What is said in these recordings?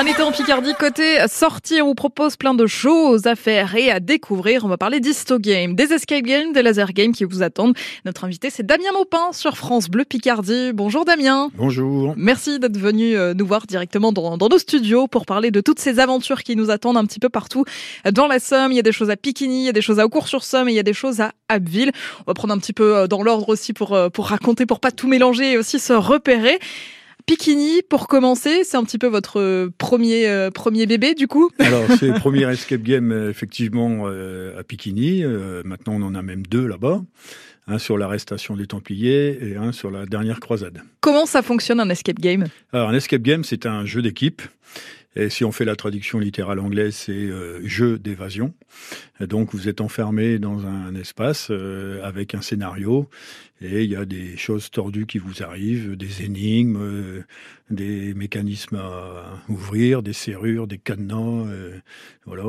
Un été en Picardie, côté sortie, on vous propose plein de choses à faire et à découvrir. On va parler d'Histo Game, des escape games, des laser games qui vous attendent. Notre invité, c'est Damien Maupin sur France Bleu Picardie. Bonjour Damien. Bonjour. Merci d'être venu euh, nous voir directement dans, dans, nos studios pour parler de toutes ces aventures qui nous attendent un petit peu partout dans la Somme. Il y a des choses à Piquigny, il y a des choses à Aucourt-sur-Somme et il y a des choses à Abbeville. On va prendre un petit peu euh, dans l'ordre aussi pour, euh, pour raconter, pour pas tout mélanger et aussi se repérer. Piquini, pour commencer, c'est un petit peu votre euh, premier euh, premier bébé du coup Alors c'est le premier escape game euh, effectivement à Piquini. maintenant on en a même deux là-bas. Un sur l'arrestation des Templiers et un sur la dernière croisade. Comment ça fonctionne un escape game? Alors un escape game c'est un jeu d'équipe et si on fait la traduction littérale anglaise, c'est euh, jeu d'évasion. Donc vous êtes enfermé dans un espace euh, avec un scénario et il y a des choses tordues qui vous arrivent, des énigmes, euh, des mécanismes à ouvrir, des serrures, des cadenas, voilà.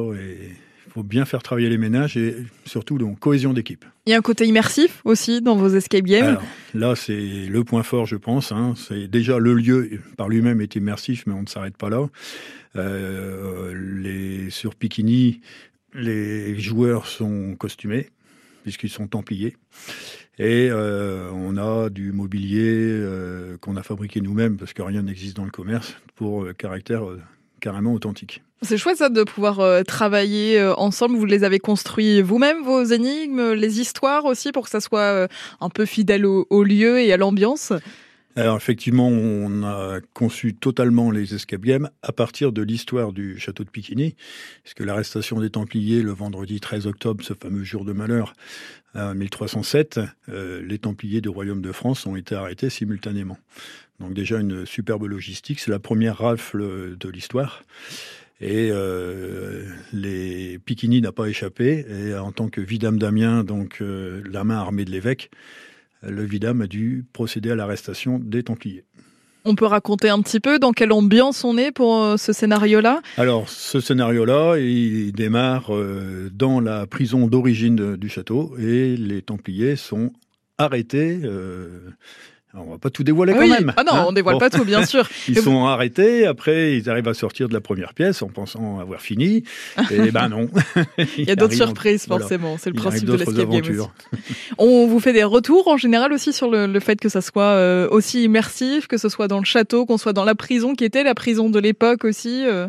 Faut bien faire travailler les ménages et surtout donc cohésion d'équipe. Il y a un côté immersif aussi dans vos escape games. Alors, là, c'est le point fort, je pense. Hein. C'est déjà le lieu par lui-même est immersif, mais on ne s'arrête pas là. Euh, les sur Pikini, les joueurs sont costumés puisqu'ils sont templiers. Et euh, on a du mobilier euh, qu'on a fabriqué nous-mêmes parce que rien n'existe dans le commerce pour caractère carrément authentique. C'est chouette ça de pouvoir euh, travailler euh, ensemble. Vous les avez construits vous-même, vos énigmes, les histoires aussi, pour que ça soit euh, un peu fidèle au, lieu et à l'ambiance? Alors effectivement, on a conçu totalement les escape games à partir de l'histoire du château de Piquigny, puisque l'arrestation des Templiers le vendredi 13 octobre, ce fameux jour de malheur, 1307, les Templiers du Royaume de France ont été arrêtés simultanément. Donc déjà une superbe logistique, c'est la première rafle de l'histoire. Et euh, les Piquini n'a pas échappé. Et en tant que vidame d'Amiens, donc euh, la main armée de l'évêque, le vidame a dû procéder à l'arrestation des Templiers. On peut raconter un petit peu dans quelle ambiance on est pour euh, ce scénario-là? Alors, ce scénario-là, il démarre dans la prison d'origine du château et les Templiers sont arrêtés on va pas tout dévoiler quand même. Ah non, hein. on dévoile pas tout, bien sûr. ils sont arrêtés. Après, ils arrivent à sortir de la première pièce en pensant avoir fini. Et ben non. il y a d'autres surprises, forcément. C'est le principe de l'escape game aussi. On vous fait des retours en général aussi sur le, fait que ça soit euh, aussi immersif, que ce soit dans le château, qu'on soit dans la prison qui était la prison de l'époque aussi. Euh.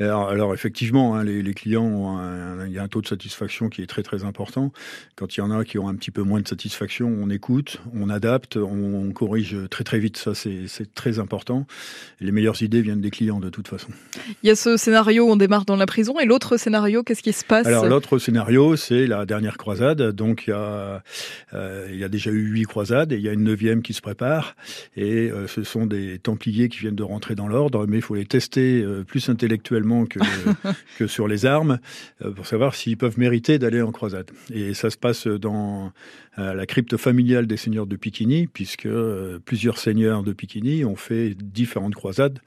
Alors, effectivement, hein, les, clients, ont un, il y a un taux de satisfaction qui est très très important. Quand il y en a qui ont un petit peu moins de satisfaction, on écoute, on adapte, on, corrige très très vite. Ça, c'est très important. les meilleures idées viennent des clients de toute façon. Il y a ce scénario où on démarre dans la prison et l'autre scénario, qu'est-ce qui se passe? Alors l'autre scénario, c'est la dernière croisade. Donc il y a, euh, il y a déjà eu huit croisades et il y a une neuvième qui se prépare. Et euh, ce sont des Templiers qui viennent de rentrer dans l'ordre, mais il faut les tester euh, plus intellectuellement que, que sur les armes, euh, pour savoir s'ils peuvent mériter d'aller en croisade. Et ça se passe dans euh, la crypte familiale des seigneurs de Piquigny, puisque euh, plusieurs seigneurs de Piquigny ont fait différentes croisades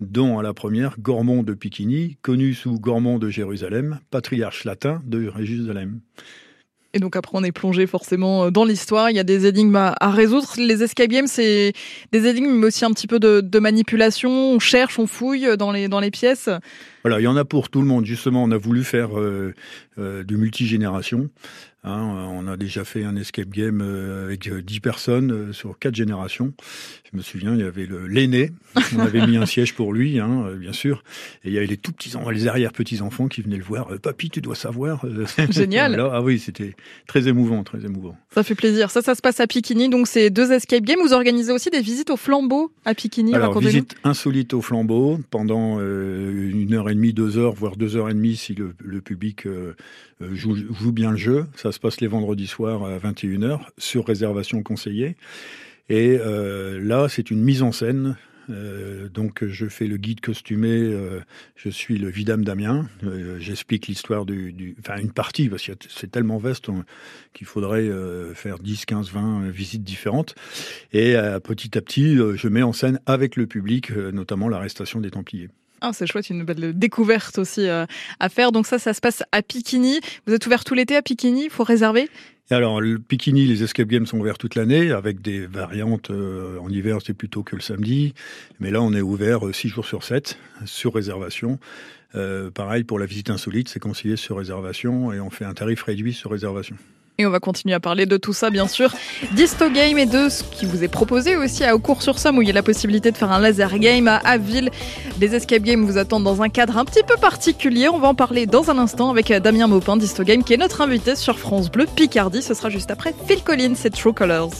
dont à la première Gormont de Piquigny, connu sous Gormont de Jérusalem, patriarche latin de Jérusalem. Et donc après, on est plongé forcément euh, dans l'histoire. Il y a des énigmes à, résoudre. Les escape games, c'est des énigmes, mais aussi un petit peu de, manipulation. On cherche, on fouille dans les, dans les pièces. Voilà, il y en a pour tout le monde. Justement, on a voulu faire euh, euh, du multigénération. Hein, on a déjà fait un escape game euh, avec 10 personnes sur quatre générations. Je me souviens, il y avait l'aîné, on avait mis un siège pour lui, hein, bien sûr, et il y avait les tout petits, les arrière petits enfants qui venaient le voir. Papy, tu dois savoir. Génial. ah oui, c'était très émouvant, très émouvant. Ça fait plaisir. Ça, ça se passe à Piquigny, donc c'est deux escape games. Vous organisez aussi des visites au flambeau à Piquigny. Alors visite insolite au flambeau pendant une heure et demie, deux heures, voire deux heures et demie si le, public euh, euh, joue, bien le jeu. Ça se passe les vendredis soirs à 21h sur réservation conseillée. Et euh, là, c'est une mise en scène donc je fais le guide costumé, je suis le vidame Damien, j'explique l'histoire du, enfin une partie parce que c'est tellement vaste qu'il faudrait faire 10, 15, 20 visites différentes. Et petit à petit, je mets en scène avec le public, notamment l'arrestation des Templiers. Ah, c'est chouette, une belle découverte aussi euh, à faire. Donc ça, ça se passe à Piquigny. Vous êtes ouvert tout l'été à Piquigny Il faut réserver? Alors, Pikini, les escape games sont ouverts toute l'année, avec des variantes. Euh, en hiver, c'est plutôt que le samedi. Mais là, on est ouvert 6 jours sur 7, sur réservation. Euh, pareil, pour la visite insolite, c'est conseillé sur réservation et on fait un tarif réduit sur réservation. On va continuer à parler de tout ça, bien sûr. Disto Game et de ce qui vous est proposé aussi à Aucours sur Somme, où il y a la possibilité de faire un laser game à Aville. Les escape games vous attendent dans un cadre un petit peu particulier. On va en parler dans un instant avec Damien Maupin d'Histo Game, qui est notre invité sur France Bleu Picardie. Ce sera juste après Phil Collins et True Colors.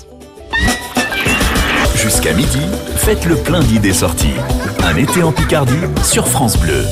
Jusqu'à midi, faites le plein d'idées sorties. Un été en Picardie sur France Bleu.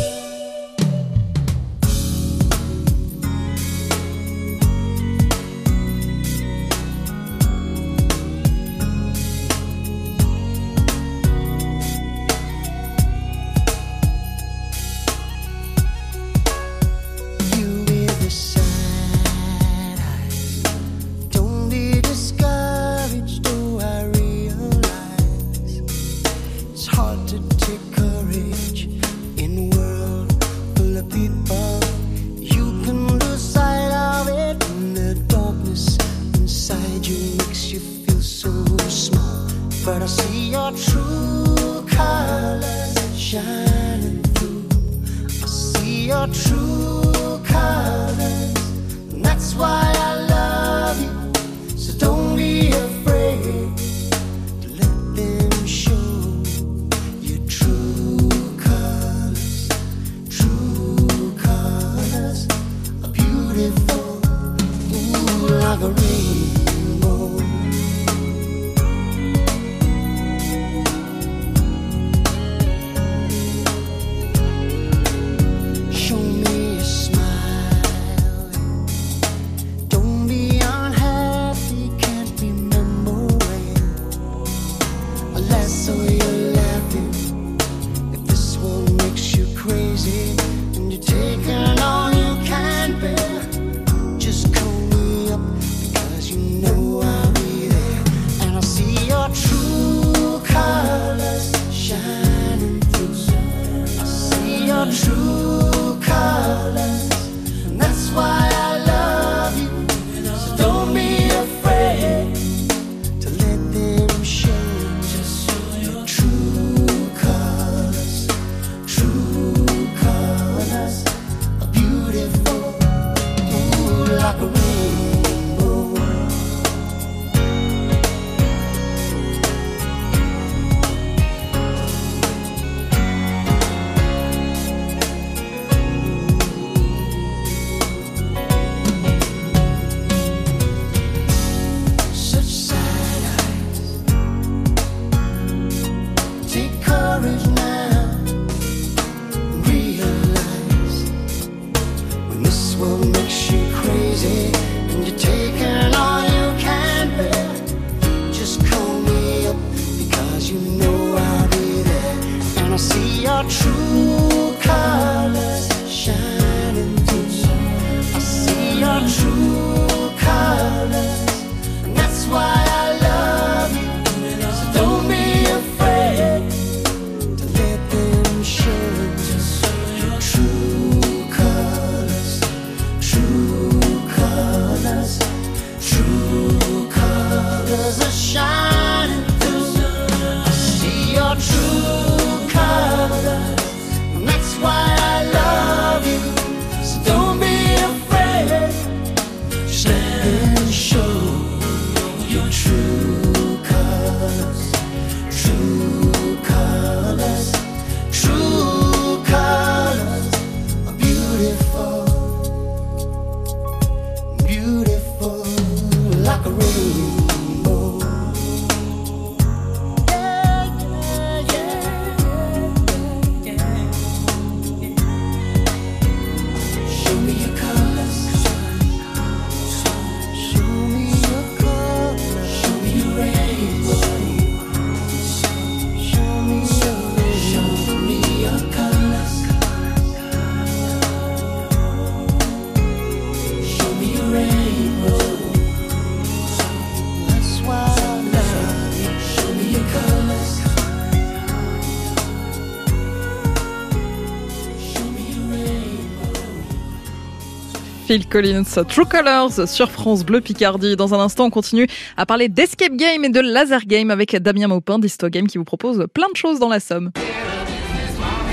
Phil Collins, True Colors sur France Bleu Picardie. Dans un instant, on continue à parler d'escape game et de laser game avec Damien Maupin d'Histo Game qui vous propose plein de choses dans la Somme.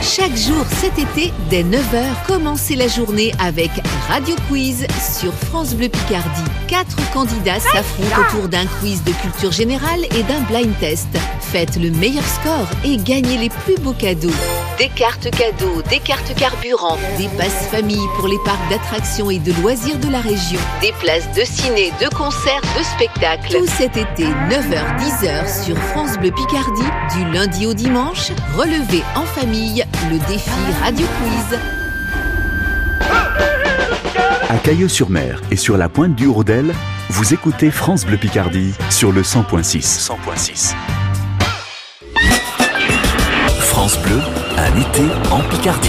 Chaque jour cet été, dès 9h, commencez la journée avec Radio Quiz sur France Bleu Picardie. Quatre candidats s'affrontent autour d'un quiz de culture générale et d'un blind test. Faites le meilleur score et gagnez les plus beaux cadeaux. Des cartes cadeaux, des cartes carburant, des passes famille pour les parcs d'attractions et de loisirs de la région, des places de ciné, de concerts, de spectacles. Tout cet été, 9h-10h sur France Bleu Picardie, du lundi au dimanche, relevez en famille le défi Radio Quiz. À Cailleux-sur-Mer et sur la pointe du Hourdel, vous écoutez France Bleu Picardie sur le 100.6. 100.6. Bleu, un été en Picardie.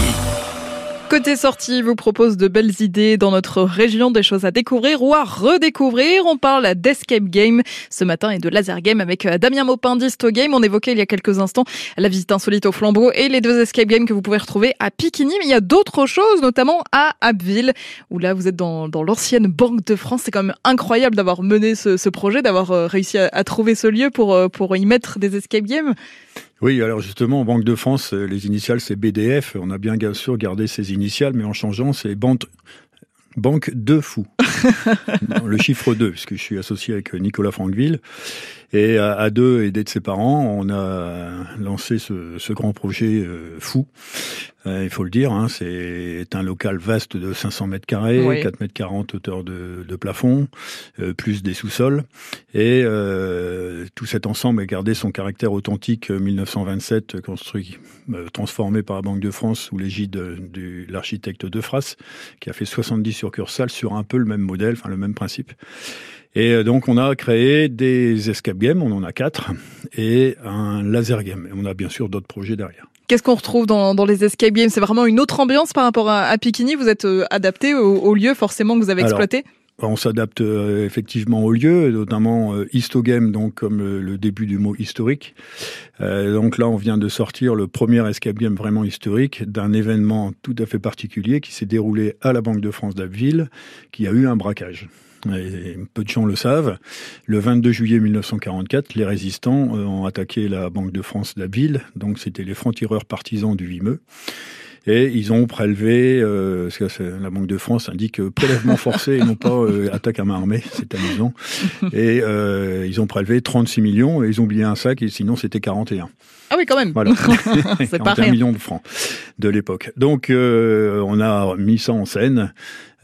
Côté sortie vous propose de belles idées dans notre région, des choses à découvrir ou à redécouvrir. On parle d'escape game ce matin et de laser game avec euh, Damien Maupin d'Isto Game. On évoquait il y a quelques instants la visite insolite au flambeau et les deux escape games que vous pouvez retrouver à Piquigny. Mais il y a d'autres choses, notamment à Abbeville, où là vous êtes dans, l'ancienne Banque de France. C'est quand même incroyable d'avoir mené ce, projet, d'avoir euh, réussi à, à, trouver ce lieu pour, euh, pour y mettre des escape games. Oui, alors justement, Banque de France, les initiales, c'est BDF. On a bien sûr gardé ces initiales, mais en changeant, c'est Banque Banque de Fou. le chiffre 2, puisque je suis associé avec Nicolas Franqueville. Et à, deux, aidé de ses parents, on a lancé ce, ce grand projet euh, fou. Euh, il faut le dire, hein, c'est un local vaste de 500 mètres carrés, oui. 4 mètres 40 hauteur de, de plafond, euh, plus des sous-sols. Et euh, tout cet ensemble a gardé son caractère authentique 1927, construit, transformé par la Banque de France sous l'égide de l'architecte De Fras, qui a fait 70 succursales sur un peu le même modèle, enfin le même principe. Et donc, on a créé des escape games, on en a quatre, et un laser game. Et on a bien sûr d'autres projets derrière. Qu'est-ce qu'on retrouve dans, dans, les escape games? C'est vraiment une autre ambiance par rapport à, à Piquigny Vous êtes euh, adapté au, au, lieu forcément que vous avez exploité? on s'adapte euh, effectivement au lieu, notamment euh, histogame, donc comme le, le, début du mot historique. Euh, donc là, on vient de sortir le premier escape game vraiment historique d'un événement tout à fait particulier qui s'est déroulé à la Banque de France d'Abbeville, qui a eu un braquage. Et peu de gens le savent. Le 22 juillet 1944, les résistants ont attaqué la Banque de France d'Abbeville. Donc c'était les francs-tireurs partisans du Vimeux. Et ils ont prélevé, euh, parce que la Banque de France indique euh, prélèvement forcé et non pas euh, attaque à main armée, c'est amusant. Et euh, ils ont prélevé 36 millions et ils ont oublié un sac et sinon c'était 41. Ah oui, quand même. Voilà. 41 millions de francs de l'époque. Donc euh, on a mis ça en scène.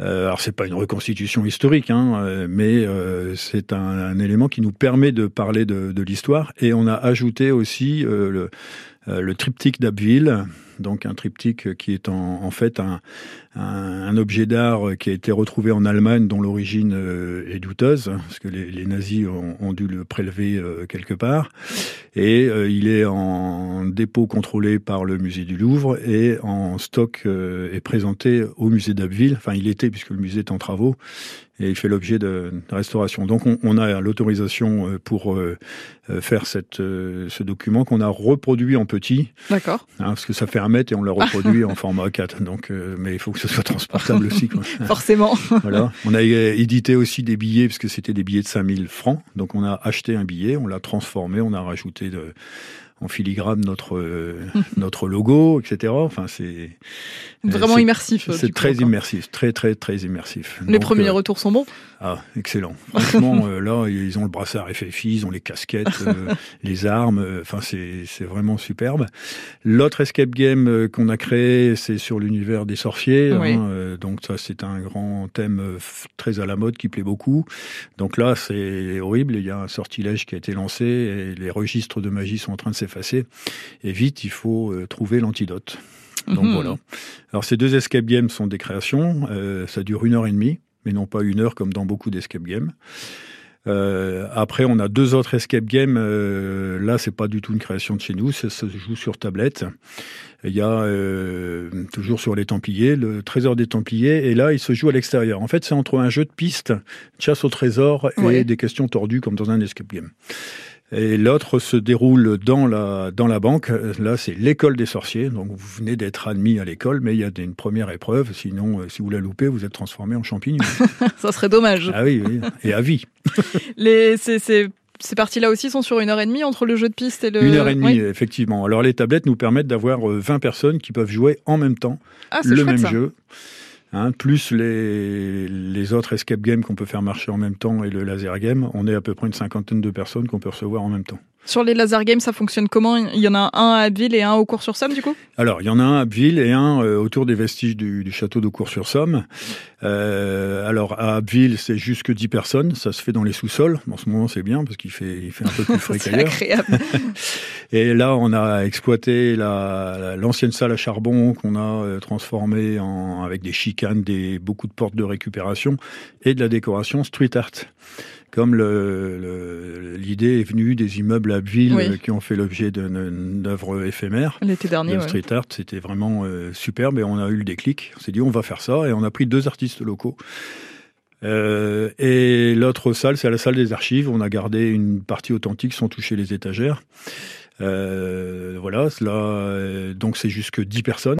Euh, alors c'est pas une reconstitution historique, hein, mais euh, c'est un, un, élément qui nous permet de parler de, de l'histoire. Et on a ajouté aussi le, le triptyque d'Abbeville, donc un triptyque qui est en, fait un, objet d'art qui a été retrouvé en Allemagne dont l'origine euh, est douteuse, parce que les, nazis ont, ont, dû le prélever euh, quelque part. Et euh, il est en dépôt contrôlé par le musée du Louvre et en stock est présenté au musée d'Abbeville. Enfin, il était puisque le musée est en travaux et il fait l'objet de, de, restauration. Donc on, on a l'autorisation euh, pour euh, faire cette, euh, ce document qu'on a reproduit en petit. D'accord. Hein, parce que ça fait un mètre et on l'a reproduit en format A4. Donc, euh, mais il faut que ce soit transportable aussi. Quoi. Forcément. voilà. On a édité aussi des billets parce que c'était des billets de 5000 francs. Donc on a acheté un billet, on l'a transformé, on a rajouté de en filigrane notre euh, notre logo, etc. Enfin, c'est vraiment immersif. C'est très coup, immersif, très très très immersif. Les Donc, premiers euh, retours sont bons. Ah, excellent. Franchement, euh, là, ils ont le brassard FFI, ils ont les casquettes, les armes. Enfin, c'est c'est vraiment superbe. L'autre escape game qu'on a créé, c'est sur l'univers des sorciers. Oui. Hein, donc ça, c'est un grand thème très à la mode qui plaît beaucoup. Donc là, c'est horrible. Il y a un sortilège qui a été lancé et les registres de magie sont en train de s'effacer. Et vite, il faut euh, trouver l'antidote. Donc mmh. voilà. Alors ces deux escape games sont des créations. Euh, ça dure une heure et demie, mais non pas une heure comme dans beaucoup d'escape games. Euh, après, on a deux autres escape games. Euh, là, c'est pas du tout une création de chez nous. Ça se joue sur tablette. Il y a toujours sur les Templiers, le Trésor des Templiers, et là, il se joue à l'extérieur. En fait, c'est entre un jeu de piste, chasse au trésor, et des questions tordues comme dans un escape game. Et l'autre se déroule dans la, dans la banque. Là, c'est l'école des sorciers. Donc, vous venez d'être admis à l'école, mais il y a une première épreuve. Sinon, euh, si vous la loupez, vous êtes transformé en champignon. Ça serait dommage. Ah oui, oui. Et à vie. Les, c'est, c'est ces parties-là aussi sont sur une heure et demie entre le jeu de piste et le. Une heure et demie, oui. effectivement. Alors les tablettes nous permettent d'avoir 20 personnes qui peuvent jouer en même temps ah, le chouette, même ça. jeu. Hein, plus les, les autres escape games qu'on peut faire marcher en même temps et le laser game, on est à peu près une cinquantaine de personnes qu'on peut recevoir en même temps. Sur les laser games, ça fonctionne comment? Il y en a un à Abbeville et un au Cours-sur-Somme, du coup? Alors, il y en a un à Abbeville et un euh, autour des vestiges du, du château de Cours-sur-Somme. Euh, alors, à Abbeville, c'est jusque 10 personnes. Ça se fait dans les sous-sols. En ce moment, c'est bien parce qu'il fait, il fait un peu plus frais C'est qu'ailleurs. agréable. Et là, on a exploité la- la- l'ancienne salle à charbon qu'on a euh, transformée en, avec des chicanes, des, beaucoup de portes de récupération et de la décoration street art. Comme l'idée est venue des immeubles à Oui. euh, qui ont fait l'objet d'une œuvre éphémère. L'été dernier, Le ouais. street art, c'était vraiment euh, superbe et on a eu le déclic. On s'est dit, on va faire ça et on a pris deux artistes locaux. Euh, et l'autre salle, c'est la salle des archives. On a gardé une partie authentique sans toucher les étagères. Euh, voilà, cela, donc c'est jusque 10 personnes.